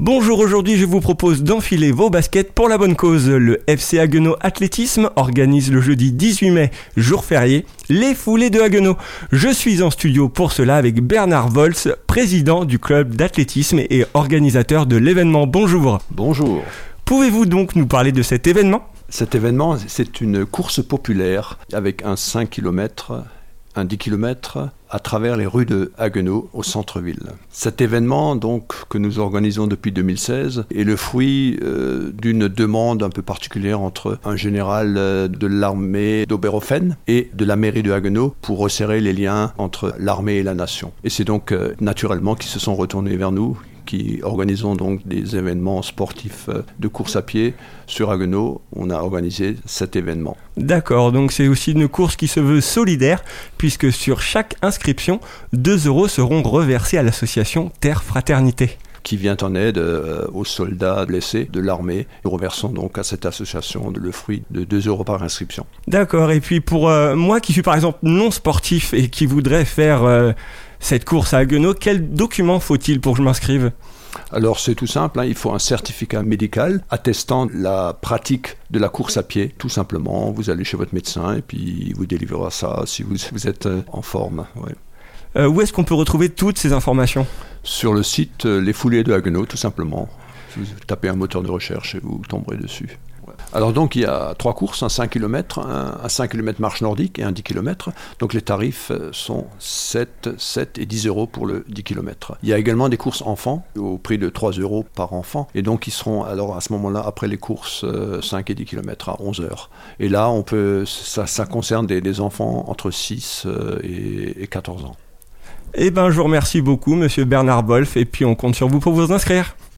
Bonjour, aujourd'hui je vous propose d'enfiler vos baskets pour la bonne cause. Le FC Haguenau Athlétisme organise le jeudi 18 mai, jour férié, les foulées de Haguenau. Je suis en studio pour cela avec Bernard Volz, président du club d'athlétisme et organisateur de l'événement. Bonjour. Bonjour. Pouvez-vous donc nous parler de cet événement? Cet événement, c'est une course populaire avec un 5 km un 10 km à travers les rues de Haguenau au centre-ville. Cet événement donc que nous organisons depuis 2016 est le fruit euh, d'une demande un peu particulière entre un général euh, de l'armée d'Oberhofen et de la mairie de Haguenau pour resserrer les liens entre l'armée et la nation. Et c'est donc euh, naturellement qu'ils se sont retournés vers nous qui organisons donc des événements sportifs euh, de course à pied sur Haguenau. On a organisé cet événement. D'accord, donc c'est aussi une course qui se veut solidaire, puisque sur chaque inscription, 2 euros seront reversés à l'association Terre Fraternité qui vient en aide euh, aux soldats blessés de l'armée. Nous reversons donc à cette association le fruit de 2 euros par inscription. D'accord, et puis pour euh, moi qui suis par exemple non sportif et qui voudrais faire cette course à Haguenau, quel document faut-il pour que je m'inscrive? Alors c'est tout simple, hein. il faut un certificat médical attestant la pratique de la course à pied, tout simplement. Vous allez chez votre médecin et puis il vous délivrera ça si vous, êtes euh, en forme. Euh, où est-ce qu'on peut retrouver toutes ces informations? Sur le site euh, Les Foulées de Haguenau, tout simplement. Vous tapez un moteur de recherche et vous tomberez dessus. Alors donc il y a trois courses, un 5 km, un, 5 km marche nordique et un 10 km. Donc les tarifs euh, sont 7, 7 et 10 euros pour le 10 km. Il y a également des courses enfants au prix de 3 euros par enfant. Et donc ils seront alors à ce moment-là après les courses 5 euh, et 10 km à 11 heures. Et là on peut, ça, concerne des, enfants entre 6 euh, et, et 14 ans. Eh ben je vous remercie beaucoup monsieur Bernard Wolf et puis on compte sur vous pour vous inscrire.